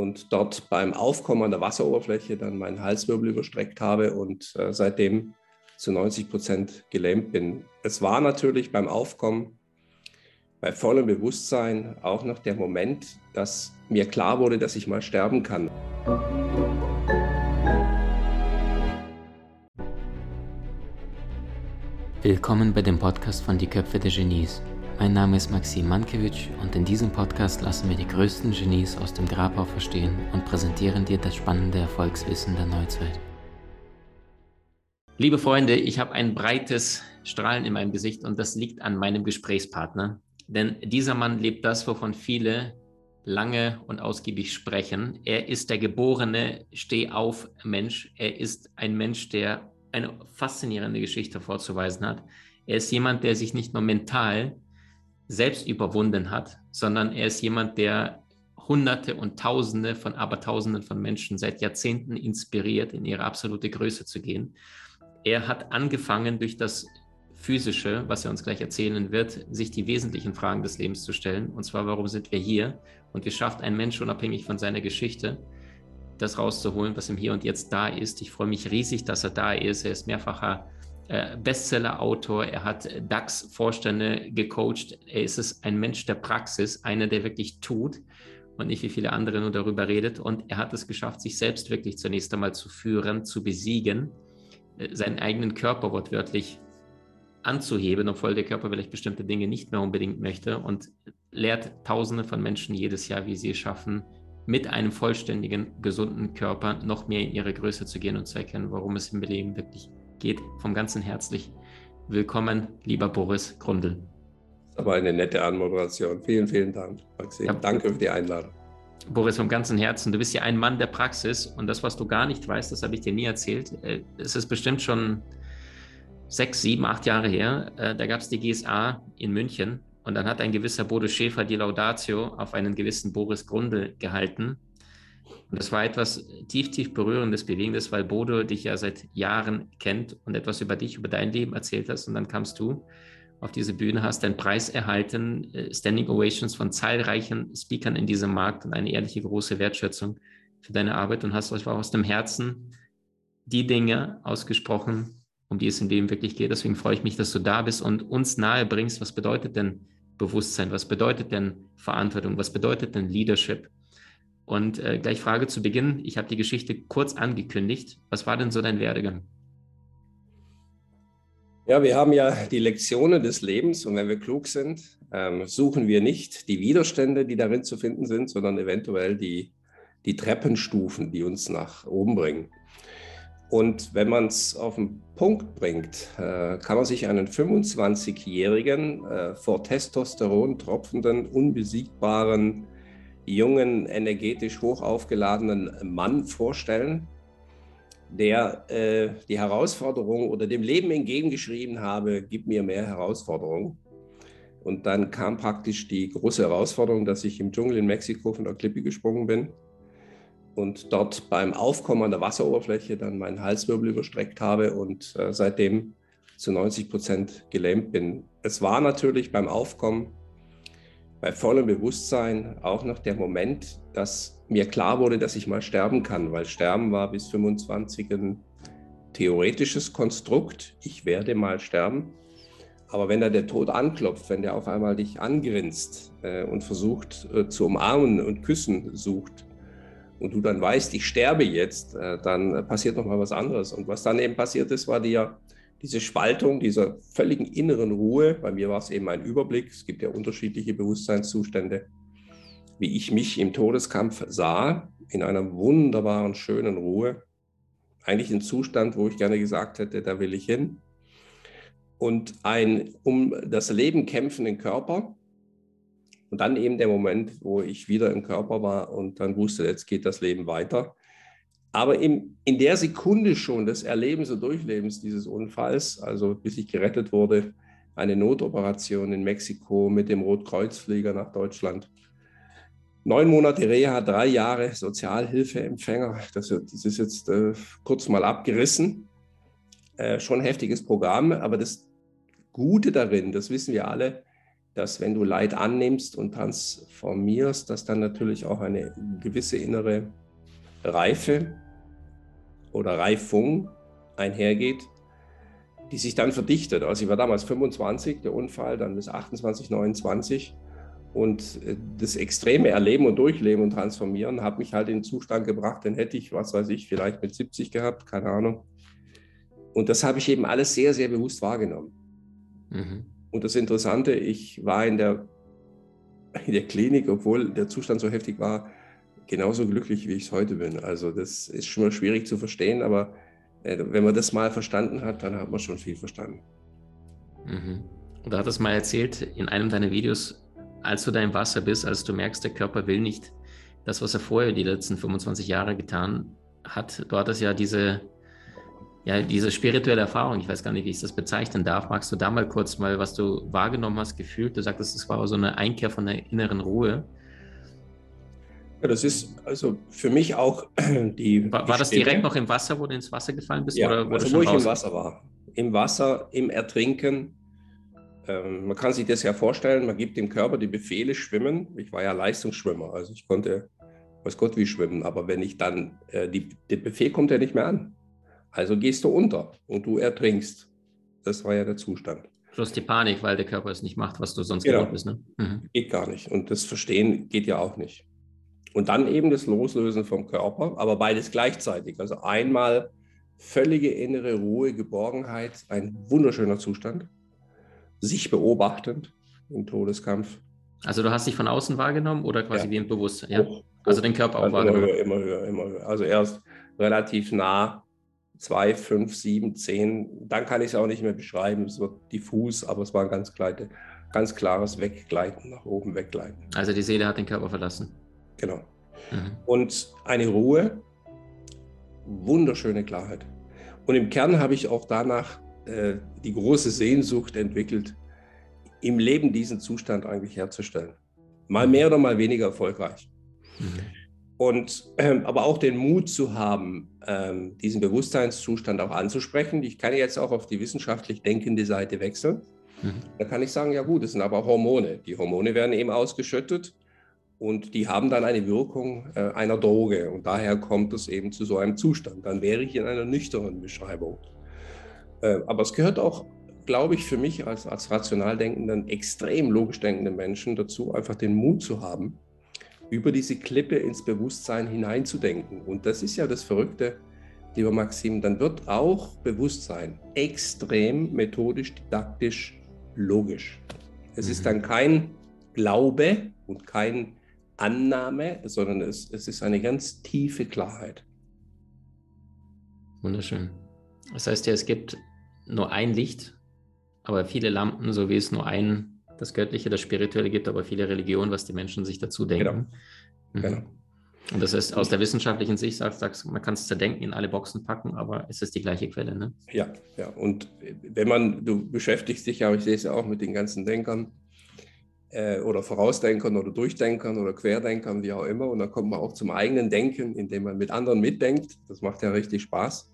und dort beim Aufkommen an der Wasseroberfläche dann meinen Halswirbel überstreckt habe und äh, seitdem zu 90 Prozent gelähmt bin. Es war natürlich beim Aufkommen bei vollem Bewusstsein auch noch der Moment, dass mir klar wurde, dass ich mal sterben kann. Willkommen bei dem Podcast von Die Köpfe der Genies. Mein Name ist Maxim Mankewitsch und in diesem Podcast lassen wir die größten Genies aus dem Grabau verstehen und präsentieren dir das spannende Erfolgswissen der Neuzeit. Liebe Freunde, ich habe ein breites Strahlen in meinem Gesicht und das liegt an meinem Gesprächspartner. Denn dieser Mann lebt das, wovon viele lange und ausgiebig sprechen. Er ist der geborene Stehauf-Mensch. Er ist ein Mensch, der eine faszinierende Geschichte vorzuweisen hat. Er ist jemand, der sich nicht nur mental, selbst überwunden hat, sondern er ist jemand, der Hunderte und Tausende von Abertausenden von Menschen seit Jahrzehnten inspiriert, in ihre absolute Größe zu gehen. Er hat angefangen durch das Physische, was er uns gleich erzählen wird, sich die wesentlichen Fragen des Lebens zu stellen. Und zwar, warum sind wir hier? Und wie schafft ein Mensch unabhängig von seiner Geschichte, das rauszuholen, was im Hier und Jetzt da ist? Ich freue mich riesig, dass er da ist. Er ist mehrfacher äh, Bestseller-Autor, er hat DAX-Vorstände gecoacht. Er ist es ein Mensch der Praxis, einer, der wirklich tut und nicht wie viele andere nur darüber redet. Und er hat es geschafft, sich selbst wirklich zunächst einmal zu führen, zu besiegen, äh, seinen eigenen Körper wortwörtlich anzuheben, obwohl der Körper vielleicht bestimmte Dinge nicht mehr unbedingt möchte und lehrt Tausende von Menschen jedes Jahr, wie sie es schaffen, mit einem vollständigen, gesunden Körper noch mehr in ihre Größe zu gehen und zu erkennen, warum es im Leben wirklich geht vom ganzen herzlich willkommen, lieber Boris Grundl. Aber eine nette Anmoderation. Vielen, vielen Dank, Maxim. Ja. Danke für die Einladung. Boris, vom ganzen Herzen. Du bist ja ein Mann der Praxis und das, was du gar nicht weißt, das habe ich dir nie erzählt. Äh, es ist bestimmt schon sechs, sieben, acht Jahre her. Äh, da gab es die GSA in München und dann hat ein gewisser Bodo Schäfer die Laudatio auf einen gewissen Boris Grundl gehalten. Und das war etwas tief, tief berührendes, bewegendes, weil Bodo dich ja seit Jahren kennt und etwas über dich, über dein Leben erzählt hast. Und dann kamst du auf diese Bühne, hast deinen Preis erhalten, äh, Standing Ovations von zahlreichen Speakern in diesem Markt und eine ehrliche große Wertschätzung für deine Arbeit. Und hast einfach aus dem Herzen die Dinge ausgesprochen, um die es in Leben wirklich geht. Deswegen freue ich mich, dass du da bist und uns nahe bringst, was bedeutet denn Bewusstsein, was bedeutet denn Verantwortung, was bedeutet denn Leadership und äh, gleich Frage zu Beginn. Ich habe die Geschichte kurz angekündigt. Was war denn so dein Werdegang? Ja, wir haben ja die Lektionen des Lebens und wenn wir klug sind, ähm, suchen wir nicht die Widerstände, die darin zu finden sind, sondern eventuell die, die Treppenstufen, die uns nach oben bringen. Und wenn man es auf den Punkt bringt, äh, kann man sich einen 25-jährigen, äh, vor Testosteron tropfenden, unbesiegbaren jungen, energetisch hoch aufgeladenen Mann vorstellen, der äh, die Herausforderung oder dem Leben entgegengeschrieben habe, gib mir mehr Herausforderungen. Und dann kam praktisch die große Herausforderung, dass ich im Dschungel in Mexiko von der Klippe gesprungen bin und dort beim Aufkommen an der Wasseroberfläche dann meinen Halswirbel überstreckt habe und äh, seitdem zu 90 Prozent gelähmt bin. Es war natürlich beim Aufkommen bei vollem Bewusstsein auch noch der Moment, dass mir klar wurde, dass ich mal sterben kann, weil Sterben war bis 25 ein theoretisches Konstrukt. Ich werde mal sterben. Aber wenn da der Tod anklopft, wenn der auf einmal dich angrinst äh, und versucht äh, zu umarmen und küssen sucht und du dann weißt, ich sterbe jetzt, äh, dann passiert noch mal was anderes. Und was dann eben passiert ist, war dir diese Spaltung dieser völligen inneren Ruhe, bei mir war es eben ein Überblick, es gibt ja unterschiedliche Bewusstseinszustände, wie ich mich im Todeskampf sah, in einer wunderbaren, schönen Ruhe. Eigentlich ein Zustand, wo ich gerne gesagt hätte, da will ich hin. Und ein um das Leben kämpfenden Körper. Und dann eben der Moment, wo ich wieder im Körper war und dann wusste, jetzt geht das Leben weiter. Aber in, in der Sekunde schon des Erlebens und Durchlebens dieses Unfalls, also bis ich gerettet wurde, eine Notoperation in Mexiko mit dem Rotkreuzflieger nach Deutschland. Neun Monate Reha, drei Jahre Sozialhilfeempfänger. Das, das ist jetzt äh, kurz mal abgerissen. Äh, schon heftiges Programm, aber das Gute darin, das wissen wir alle, dass wenn du Leid annimmst und transformierst, dass dann natürlich auch eine gewisse innere Reife oder Reifung einhergeht, die sich dann verdichtet. Also ich war damals 25, der Unfall, dann bis 28, 29 und äh, das extreme Erleben und Durchleben und Transformieren hat mich halt in den Zustand gebracht, den hätte ich, was weiß ich, vielleicht mit 70 gehabt, keine Ahnung. Und das habe ich eben alles sehr, sehr bewusst wahrgenommen. Mhm. Und das Interessante, ich war in der, in der Klinik, obwohl der Zustand so heftig war, genauso glücklich, wie ich es heute bin. Also das ist schon mal schwierig zu verstehen, aber äh, wenn man das mal verstanden hat, dann hat man schon viel verstanden. Mhm. Du hattest mal erzählt in einem deiner Videos, als du da im Wasser bist, als du merkst, der Körper will nicht das, was er vorher die letzten 25 Jahre getan hat. Du hattest ja diese, ja, diese spirituelle Erfahrung, ich weiß gar nicht, wie ich das bezeichnen darf. Magst du da mal kurz mal, was du wahrgenommen hast, gefühlt? Du sagtest, es war so eine Einkehr von der inneren Ruhe. Ja, das ist also für mich auch die. War, war das direkt noch im Wasser, wo du ins Wasser gefallen bist? Ja, oder also wo ich raus? im Wasser war. Im Wasser, im Ertrinken. Ähm, man kann sich das ja vorstellen, man gibt dem Körper die Befehle, schwimmen. Ich war ja Leistungsschwimmer, also ich konnte, weiß Gott, wie schwimmen. Aber wenn ich dann, äh, die, der Befehl kommt ja nicht mehr an. Also gehst du unter und du ertrinkst. Das war ja der Zustand. Plus die Panik, weil der Körper es nicht macht, was du sonst genau. gewohnt bist. Ne? Mhm. Geht gar nicht. Und das Verstehen geht ja auch nicht. Und dann eben das Loslösen vom Körper, aber beides gleichzeitig. Also einmal völlige innere Ruhe, Geborgenheit, ein wunderschöner Zustand, sich beobachtend im Todeskampf. Also du hast dich von außen wahrgenommen oder quasi ja. wie im Bewusstsein? Ja? Hoch, also den Körper auch also wahrgenommen? Immer höher, immer höher, immer höher. Also erst relativ nah, zwei, fünf, sieben, zehn. Dann kann ich es auch nicht mehr beschreiben. Es wird diffus, aber es war ein ganz, kleine, ganz klares Weggleiten, nach oben weggleiten. Also die Seele hat den Körper verlassen? Genau. Mhm. Und eine Ruhe, wunderschöne Klarheit. Und im Kern habe ich auch danach äh, die große Sehnsucht entwickelt, im Leben diesen Zustand eigentlich herzustellen. Mal mehr oder mal weniger erfolgreich. Mhm. Und ähm, aber auch den Mut zu haben, ähm, diesen Bewusstseinszustand auch anzusprechen. Ich kann jetzt auch auf die wissenschaftlich denkende Seite wechseln. Mhm. Da kann ich sagen, ja gut, es sind aber Hormone. Die Hormone werden eben ausgeschüttet und die haben dann eine Wirkung äh, einer Droge und daher kommt es eben zu so einem Zustand. Dann wäre ich in einer nüchternen Beschreibung. Äh, aber es gehört auch, glaube ich, für mich als, als rational denkenden, extrem logisch denkenden Menschen dazu, einfach den Mut zu haben, über diese Klippe ins Bewusstsein hineinzudenken. Und das ist ja das Verrückte, lieber Maxim, dann wird auch Bewusstsein extrem methodisch, didaktisch, logisch. Es ist mhm. dann kein Glaube und kein Annahme, sondern es, es ist eine ganz tiefe Klarheit. Wunderschön. Das heißt ja, es gibt nur ein Licht, aber viele Lampen, so wie es nur ein, das Göttliche, das Spirituelle gibt, aber viele Religionen, was die Menschen sich dazu denken. Genau. Mhm. genau. Und das heißt, aus der wissenschaftlichen Sicht sagst du, man kann es zerdenken, in alle Boxen packen, aber es ist die gleiche Quelle, ne? Ja, ja. Und wenn man, du beschäftigst dich ja, ich sehe es ja auch mit den ganzen Denkern, äh, oder Vorausdenkern oder Durchdenkern oder Querdenkern, wie auch immer. Und dann kommt man auch zum eigenen Denken, indem man mit anderen mitdenkt. Das macht ja richtig Spaß.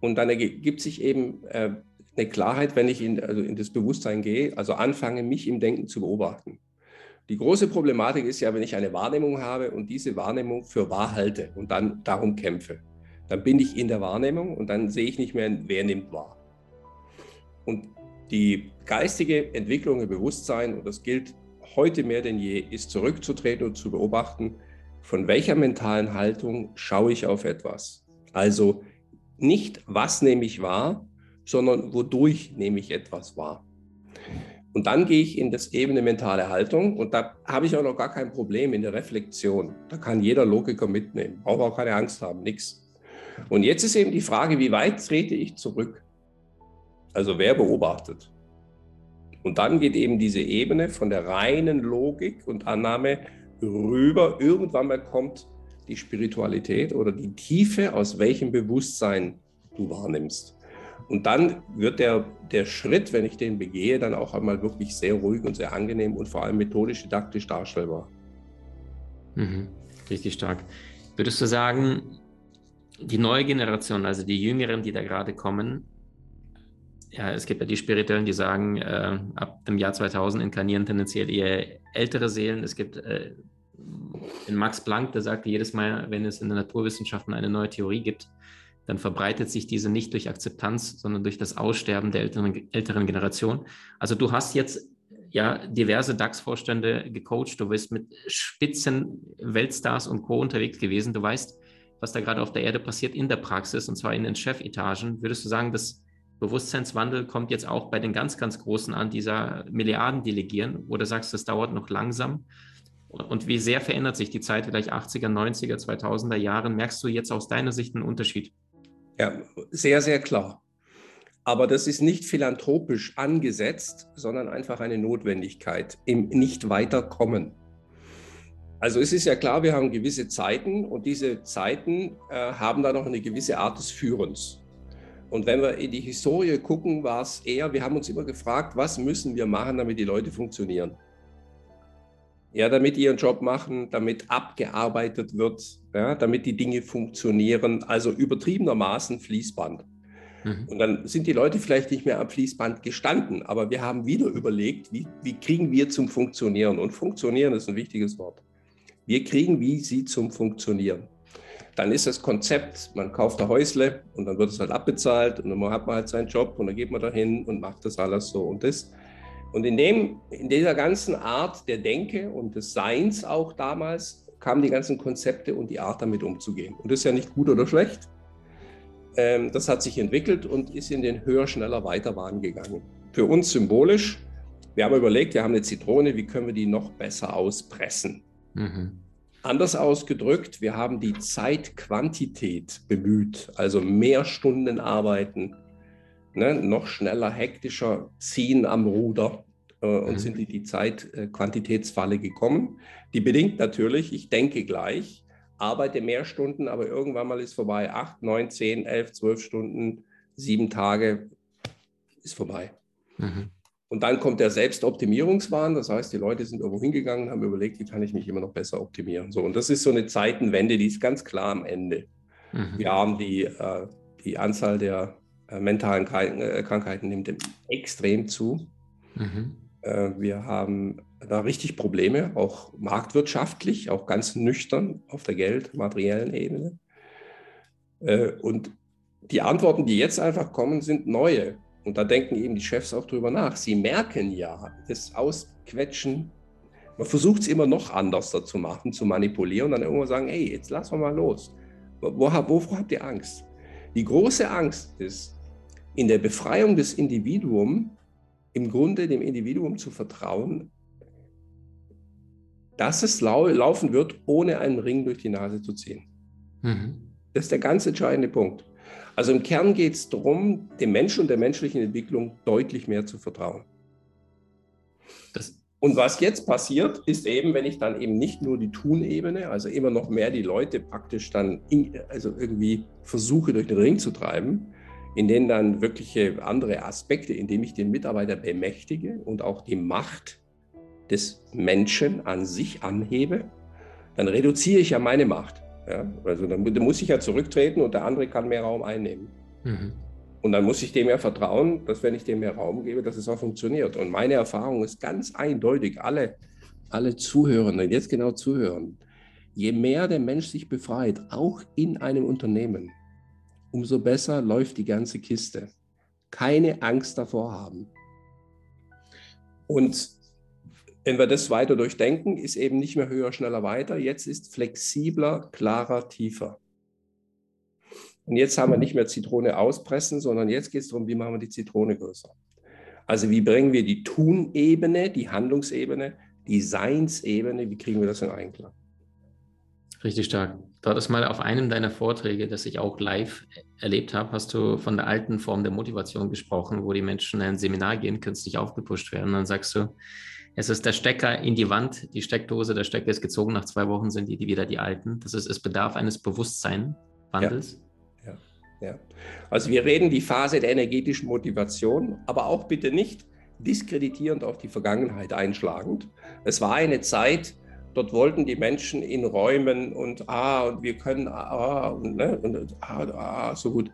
Und dann ergibt sich eben äh, eine Klarheit, wenn ich in, also in das Bewusstsein gehe, also anfange, mich im Denken zu beobachten. Die große Problematik ist ja, wenn ich eine Wahrnehmung habe und diese Wahrnehmung für wahr halte und dann darum kämpfe, dann bin ich in der Wahrnehmung und dann sehe ich nicht mehr, wer nimmt wahr. Und die geistige Entwicklung im Bewusstsein, und das gilt heute mehr denn je, ist zurückzutreten und zu beobachten, von welcher mentalen Haltung schaue ich auf etwas. Also nicht, was nehme ich wahr, sondern wodurch nehme ich etwas wahr. Und dann gehe ich in das Ebene mentale Haltung und da habe ich auch noch gar kein Problem in der Reflexion. Da kann jeder Logiker mitnehmen, braucht auch keine Angst haben, nichts. Und jetzt ist eben die Frage, wie weit trete ich zurück? Also wer beobachtet? Und dann geht eben diese Ebene von der reinen Logik und Annahme rüber. Irgendwann mal kommt die Spiritualität oder die Tiefe, aus welchem Bewusstsein du wahrnimmst. Und dann wird der, der Schritt, wenn ich den begehe, dann auch einmal wirklich sehr ruhig und sehr angenehm und vor allem methodisch, didaktisch darstellbar. Mhm, richtig stark. Würdest du sagen, die neue Generation, also die Jüngeren, die da gerade kommen, ja, es gibt ja die Spirituellen, die sagen, äh, ab dem Jahr 2000 inkarnieren tendenziell eher ältere Seelen. Es gibt äh, Max Planck, der sagte jedes Mal, wenn es in den Naturwissenschaften eine neue Theorie gibt, dann verbreitet sich diese nicht durch Akzeptanz, sondern durch das Aussterben der älteren, älteren Generation. Also du hast jetzt ja diverse DAX-Vorstände gecoacht, du bist mit Spitzen Weltstars und Co. unterwegs gewesen, du weißt, was da gerade auf der Erde passiert in der Praxis und zwar in den Chefetagen. Würdest du sagen, dass Bewusstseinswandel kommt jetzt auch bei den ganz, ganz Großen an, dieser Milliarden delegieren? Oder sagst das dauert noch langsam? Und wie sehr verändert sich die Zeit vielleicht 80er, 90er, 2000er Jahren? Merkst du jetzt aus deiner Sicht einen Unterschied? Ja, sehr, sehr klar. Aber das ist nicht philanthropisch angesetzt, sondern einfach eine Notwendigkeit im Nicht-Weiterkommen. Also es ist ja klar, wir haben gewisse Zeiten und diese Zeiten äh, haben dann noch eine gewisse Art des Führens. Und wenn wir in die Historie gucken, war es eher, wir haben uns immer gefragt, was müssen wir machen, damit die Leute funktionieren? Ja, damit die ihren Job machen, damit abgearbeitet wird, ja, damit die Dinge funktionieren, also übertriebenermaßen Fließband. Mhm. Und dann sind die Leute vielleicht nicht mehr am Fließband gestanden, aber wir haben wieder überlegt, wie, wie kriegen wir zum Funktionieren? Und Funktionieren ist ein wichtiges Wort. Wir kriegen wie sie zum Funktionieren dann ist das Konzept, man kauft ein Häusle und dann wird es halt abbezahlt und dann hat man halt seinen Job und dann geht man dahin und macht das alles so und das. Und in, dem, in dieser ganzen Art der Denke und des Seins auch damals kamen die ganzen Konzepte und die Art damit umzugehen. Und das ist ja nicht gut oder schlecht. Ähm, das hat sich entwickelt und ist in den höher, schneller, weiter Wahn gegangen. Für uns symbolisch, wir haben überlegt, wir haben eine Zitrone, wie können wir die noch besser auspressen? Mhm. Anders ausgedrückt, wir haben die Zeitquantität bemüht, also mehr Stunden arbeiten, ne, noch schneller, hektischer ziehen am Ruder äh, und mhm. sind in die Zeitquantitätsfalle gekommen. Die bedingt natürlich, ich denke gleich, arbeite mehr Stunden, aber irgendwann mal ist vorbei. Acht, neun, zehn, elf, zwölf Stunden, sieben Tage ist vorbei. Mhm. Und dann kommt der Selbstoptimierungswahn. Das heißt, die Leute sind irgendwo hingegangen und haben überlegt, wie kann ich mich immer noch besser optimieren. So, und das ist so eine Zeitenwende, die ist ganz klar am Ende. Mhm. Wir haben die, äh, die Anzahl der äh, mentalen äh, Krankheiten nimmt extrem zu. Mhm. Äh, wir haben da richtig Probleme, auch marktwirtschaftlich, auch ganz nüchtern auf der Geld-, materiellen Ebene. Äh, und die Antworten, die jetzt einfach kommen, sind neue. Und da denken eben die Chefs auch drüber nach. Sie merken ja, das Ausquetschen, man versucht es immer noch anders zu machen, zu manipulieren und dann irgendwann sagen, hey, jetzt lassen wir mal los. Wovor, wovor habt ihr Angst? Die große Angst ist, in der Befreiung des Individuums, im Grunde dem Individuum zu vertrauen, dass es lau laufen wird, ohne einen Ring durch die Nase zu ziehen. Mhm. Das ist der ganz entscheidende Punkt. Also im Kern geht es darum, dem Menschen und der menschlichen Entwicklung deutlich mehr zu vertrauen. Das und was jetzt passiert, ist eben, wenn ich dann eben nicht nur die Tun-Ebene, also immer noch mehr die Leute praktisch dann in, also irgendwie versuche durch den Ring zu treiben, in denen dann wirkliche andere Aspekte, indem ich den Mitarbeiter bemächtige und auch die Macht des Menschen an sich anhebe, dann reduziere ich ja meine Macht. Ja? Also dann, dann, muss ich ja zurücktreten und der andere kann mehr Raum einnehmen. Mhm. Und dann muss ich dem ja vertrauen, dass wenn ich dem mehr Raum gebe, dass es auch funktioniert. Und meine Erfahrung ist ganz eindeutig, alle, alle Zuhörenden, jetzt genau zuhören, je mehr der Mensch sich befreit, auch in einem Unternehmen, umso besser läuft die ganze Kiste. Keine Angst davor haben. Und wenn wir das weiter durchdenken, ist eben nicht mehr höher, schneller, weiter. Jetzt ist flexibler, klarer, tiefer. Und jetzt haben wir nicht mehr Zitrone auspressen, sondern jetzt geht es darum, wie machen wir die Zitrone größer. Also wie bringen wir die Tun-Ebene, die Handlungsebene, die Seinsebene, wie kriegen wir das in Einklang? Richtig stark. Du hattest mal auf einem deiner Vorträge, das ich auch live erlebt habe, hast du von der alten Form der Motivation gesprochen, wo die Menschen in ein Seminar gehen, künstlich aufgepusht werden. Dann sagst du, es ist der Stecker in die Wand, die Steckdose, der Stecker ist gezogen, nach zwei Wochen sind die, wieder die alten. Das ist, es bedarf eines Bewusstseinwandels. Ja, ja. Also wir reden die Phase der energetischen Motivation, aber auch bitte nicht diskreditierend auf die Vergangenheit einschlagend. Es war eine Zeit, dort wollten die Menschen in Räumen und ah, und wir können ah, und, ne, und ah, ah, so gut.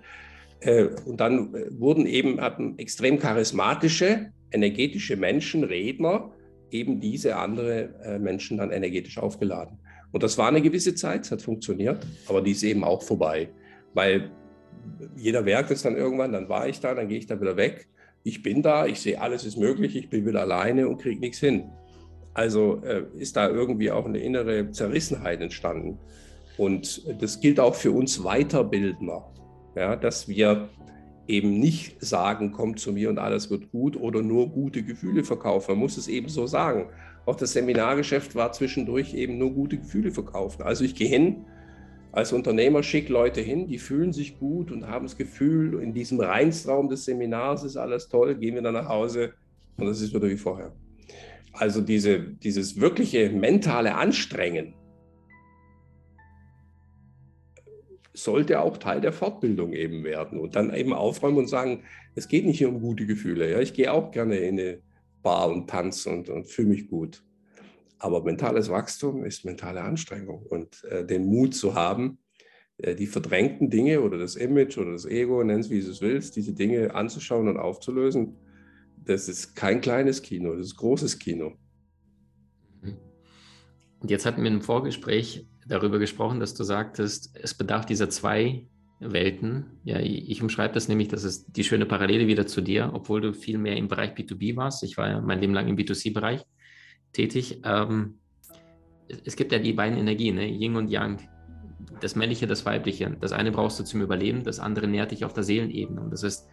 Äh, und dann äh, wurden eben hatten extrem charismatische, energetische Menschen, Redner, eben diese andere äh, Menschen dann energetisch aufgeladen. Und das war eine gewisse Zeit, es hat funktioniert, aber die ist eben auch vorbei, weil jeder merkt es dann irgendwann, dann war ich da, dann gehe ich da wieder weg. Ich bin da, ich sehe, alles ist möglich, ich bin wieder alleine und kriege nichts hin. Also äh, ist da irgendwie auch eine innere Zerrissenheit entstanden. Und das gilt auch für uns Weiterbildner, ja, dass wir eben nicht sagen, kommt zu mir und alles wird gut oder nur gute Gefühle verkaufen. Man muss es eben so sagen. Auch das Seminargeschäft war zwischendurch eben nur gute Gefühle verkaufen. Also ich gehe hin, als Unternehmer schicke Leute hin, die fühlen sich gut und haben das Gefühl, in diesem Reinstraum des Seminars ist alles toll, gehen wir dann nach Hause und das ist wieder wie vorher. Also diese, dieses wirkliche mentale Anstrengen sollte auch Teil der Fortbildung eben werden und dann eben aufräumen und sagen, es geht nicht um gute Gefühle. Ja, ich gehe auch gerne in eine Bar und tanze und, und fühle mich gut. Aber mentales Wachstum ist mentale Anstrengung und äh, den Mut zu haben, äh, die verdrängten Dinge oder das Image oder das Ego, nenn es wie du es willst, diese Dinge anzuschauen und aufzulösen, das ist kein kleines Kino, das ist großes Kino. Und jetzt hatten wir im Vorgespräch darüber gesprochen, dass du sagtest, es bedarf dieser zwei Welten. Ja, ich umschreibe das nämlich, das ist die schöne Parallele wieder zu dir, obwohl du viel mehr im Bereich B2B warst. Ich war ja mein Leben lang im B2C-Bereich tätig. Ähm, es gibt ja die beiden Energien, ne? Yin und Yang. Das Männliche, das Weibliche. Das eine brauchst du zum Überleben, das andere nährt dich auf der Seelenebene. Und das ist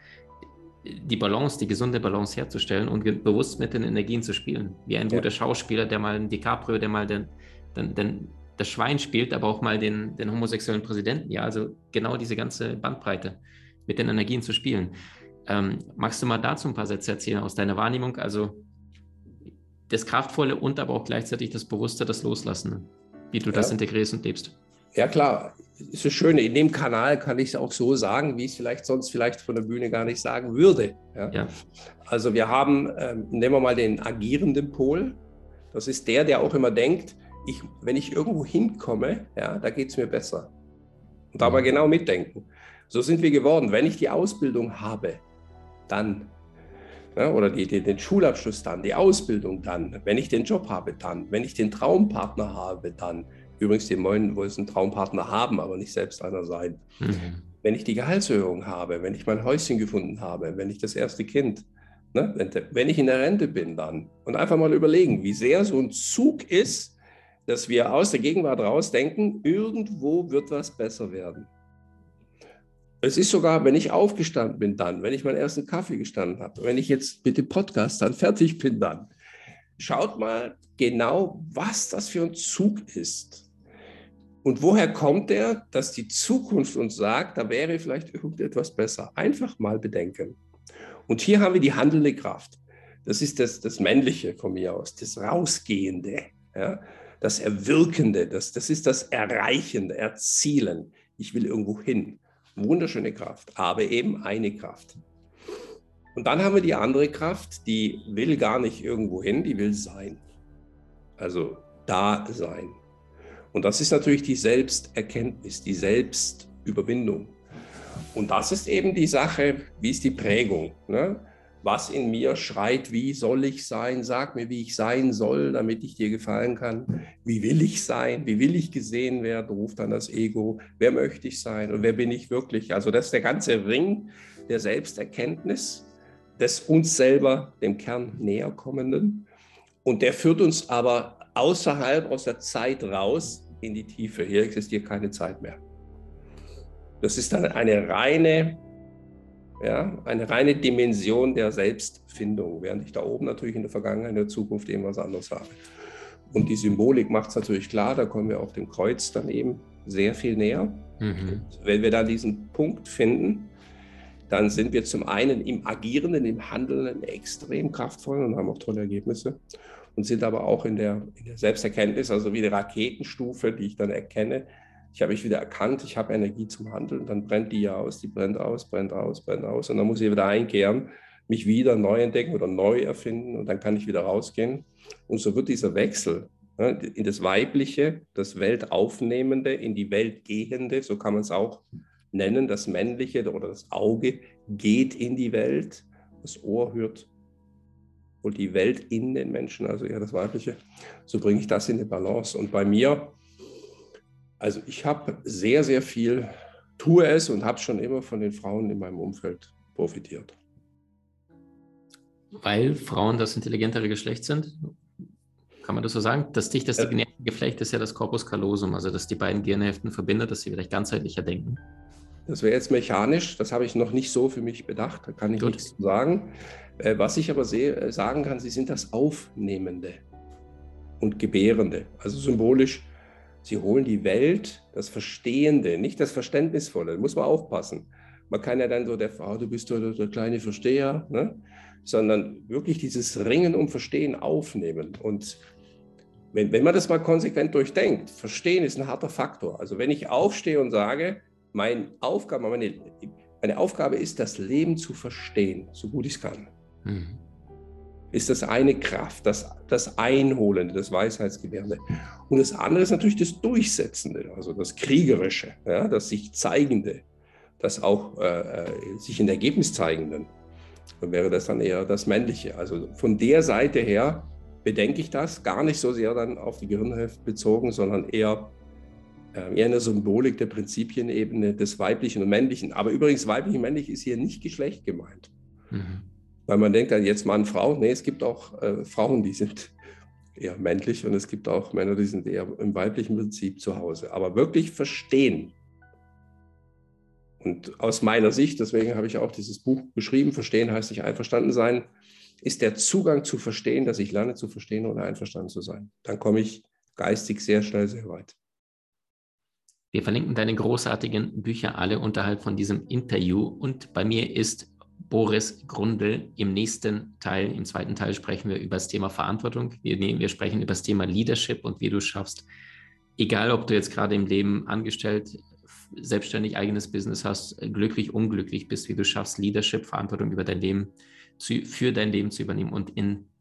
die Balance, die gesunde Balance herzustellen und bewusst mit den Energien zu spielen. Wie ein guter Schauspieler, der mal ein DiCaprio, der mal den, den, den das Schwein spielt, aber auch mal den, den homosexuellen Präsidenten. Ja, also genau diese ganze Bandbreite mit den Energien zu spielen. Ähm, magst du mal dazu ein paar Sätze erzählen aus deiner Wahrnehmung? Also das Kraftvolle und aber auch gleichzeitig das Bewusste, das Loslassen, wie du ja. das integrierst und lebst. Ja, klar. Ist das Schöne, in dem Kanal kann ich es auch so sagen, wie ich es vielleicht sonst vielleicht von der Bühne gar nicht sagen würde. Ja? ja. Also wir haben, ähm, nehmen wir mal den agierenden Pol. Das ist der, der auch immer denkt, ich, wenn ich irgendwo hinkomme, ja, da geht es mir besser. Und da mal mhm. genau mitdenken. So sind wir geworden. Wenn ich die Ausbildung habe, dann. Ja, oder die, die, den Schulabschluss dann, die Ausbildung dann. Wenn ich den Job habe, dann. Wenn ich den Traumpartner habe, dann. Übrigens, die wollen wohl einen Traumpartner haben, aber nicht selbst einer sein. Mhm. Wenn ich die Gehaltserhöhung habe, wenn ich mein Häuschen gefunden habe, wenn ich das erste Kind, ne, wenn, wenn ich in der Rente bin, dann. Und einfach mal überlegen, wie sehr so ein Zug ist, dass wir aus der Gegenwart rausdenken, irgendwo wird was besser werden. Es ist sogar, wenn ich aufgestanden bin, dann, wenn ich meinen ersten Kaffee gestanden habe, wenn ich jetzt mit dem Podcast dann fertig bin, dann. Schaut mal genau, was das für ein Zug ist. Und woher kommt der, dass die Zukunft uns sagt, da wäre vielleicht irgendetwas besser? Einfach mal bedenken. Und hier haben wir die handelnde Kraft. Das ist das, das Männliche von mir aus, das Rausgehende. Ja? das Erwirkende, das, das ist das Erreichende, Erzielen. Ich will irgendwo hin. Wunderschöne Kraft, aber eben eine Kraft. Und dann haben wir die andere Kraft, die will gar nicht irgendwo hin, die will sein. Also da sein. Und das ist natürlich die Selbsterkenntnis, die Selbstüberwindung. Und das ist eben die Sache, wie ist die Prägung? Ne? was in mir schreit, wie soll ich sein, sag mir, wie ich sein soll, damit ich dir gefallen kann. Wie will ich sein, wie will ich gesehen werden, ruft dann das Ego. Wer möchte ich sein und wer bin ich wirklich? Also das ist der ganze Ring der Selbsterkenntnis, des uns selber, dem Kern näher kommenden. Und der führt uns aber außerhalb aus der Zeit raus in die Tiefe. Hier existiert keine Zeit mehr. Das ist dann eine reine ja, eine reine Dimension der Selbstfindung, während ich da oben natürlich in der Vergangenheit, in der Zukunft eben was anderes habe. Und die Symbolik macht es natürlich klar, da kommen wir auf dem Kreuz dann eben sehr viel näher. Mhm. Wenn wir dann diesen Punkt finden, dann sind wir zum einen im Agierenden, im Handelnden extrem kraftvoll und haben auch tolle Ergebnisse und sind aber auch in der, in der Selbsterkenntnis, also wie die Raketenstufe, die ich dann erkenne, ich habe mich wieder erkannt, ich habe Energie zum Handeln, dann brennt die ja aus, die brennt aus, brennt aus, brennt aus und dann muss ich wieder einkehren, mich wieder neu entdecken oder neu erfinden und dann kann ich wieder rausgehen. Und so wird dieser Wechsel ne, in das Weibliche, das Weltaufnehmende, in die Welt gehende, so kann man es auch nennen, das Männliche oder das Auge geht in die Welt, das Ohr hört und die Welt in den Menschen, also eher das Weibliche. So bringe ich das in die Balance. Und bei mir, also ich habe sehr, sehr viel, tue es und habe schon immer von den Frauen in meinem Umfeld profitiert. Weil Frauen das intelligentere Geschlecht sind? Kann man das so sagen? Das dichteste ja. Geflecht ist ja das Corpus callosum, also dass die beiden Gehirnhälften verbindet, dass sie vielleicht ganzheitlicher denken. Das wäre jetzt mechanisch, das habe ich noch nicht so für mich bedacht, da kann ich Gut. nichts sagen. Äh, was ich aber äh, sagen kann, sie sind das Aufnehmende und Gebärende. Also symbolisch, sie holen die Welt, das Verstehende, nicht das Verständnisvolle, da muss man aufpassen. Man kann ja dann so der Frau, du bist der, der kleine Versteher, ne? sondern wirklich dieses Ringen um Verstehen aufnehmen. Und wenn, wenn man das mal konsequent durchdenkt, Verstehen ist ein harter Faktor. Also wenn ich aufstehe und sage, meine Aufgabe, meine, meine Aufgabe ist, das Leben zu verstehen, so gut ich es kann. Mhm. Ist das eine Kraft, das, das Einholende, das Weisheitsgewährende. Und das andere ist natürlich das Durchsetzende, also das Kriegerische, ja, das sich Zeigende, das auch äh, äh sich in Ergebnis zeigenden. Dann wäre das dann eher das Männliche. Also von der Seite her bedenke ich das gar nicht so sehr dann auf die Gehirnhälfte bezogen, sondern eher eher eine Symbolik der Prinzipienebene des Weiblichen und Männlichen. Aber übrigens, weiblich und männlich ist hier nicht Geschlecht gemeint. Mhm. Weil man denkt dann jetzt Mann, Frau. Nee, es gibt auch äh, Frauen, die sind eher männlich und es gibt auch Männer, die sind eher im weiblichen Prinzip zu Hause. Aber wirklich verstehen. Und aus meiner Sicht, deswegen habe ich auch dieses Buch geschrieben, Verstehen heißt nicht einverstanden sein, ist der Zugang zu verstehen, dass ich lerne zu verstehen oder einverstanden zu sein. Dann komme ich geistig sehr schnell sehr weit. Wir verlinken deine großartigen Bücher alle unterhalb von diesem Interview. Und bei mir ist Boris Grundl. Im nächsten Teil, im zweiten Teil, sprechen wir über das Thema Verantwortung. Wir, wir sprechen über das Thema Leadership und wie du schaffst, egal ob du jetzt gerade im Leben angestellt, selbstständig eigenes Business hast, glücklich, unglücklich bist, wie du schaffst, Leadership, Verantwortung über dein Leben zu, für dein Leben zu übernehmen und in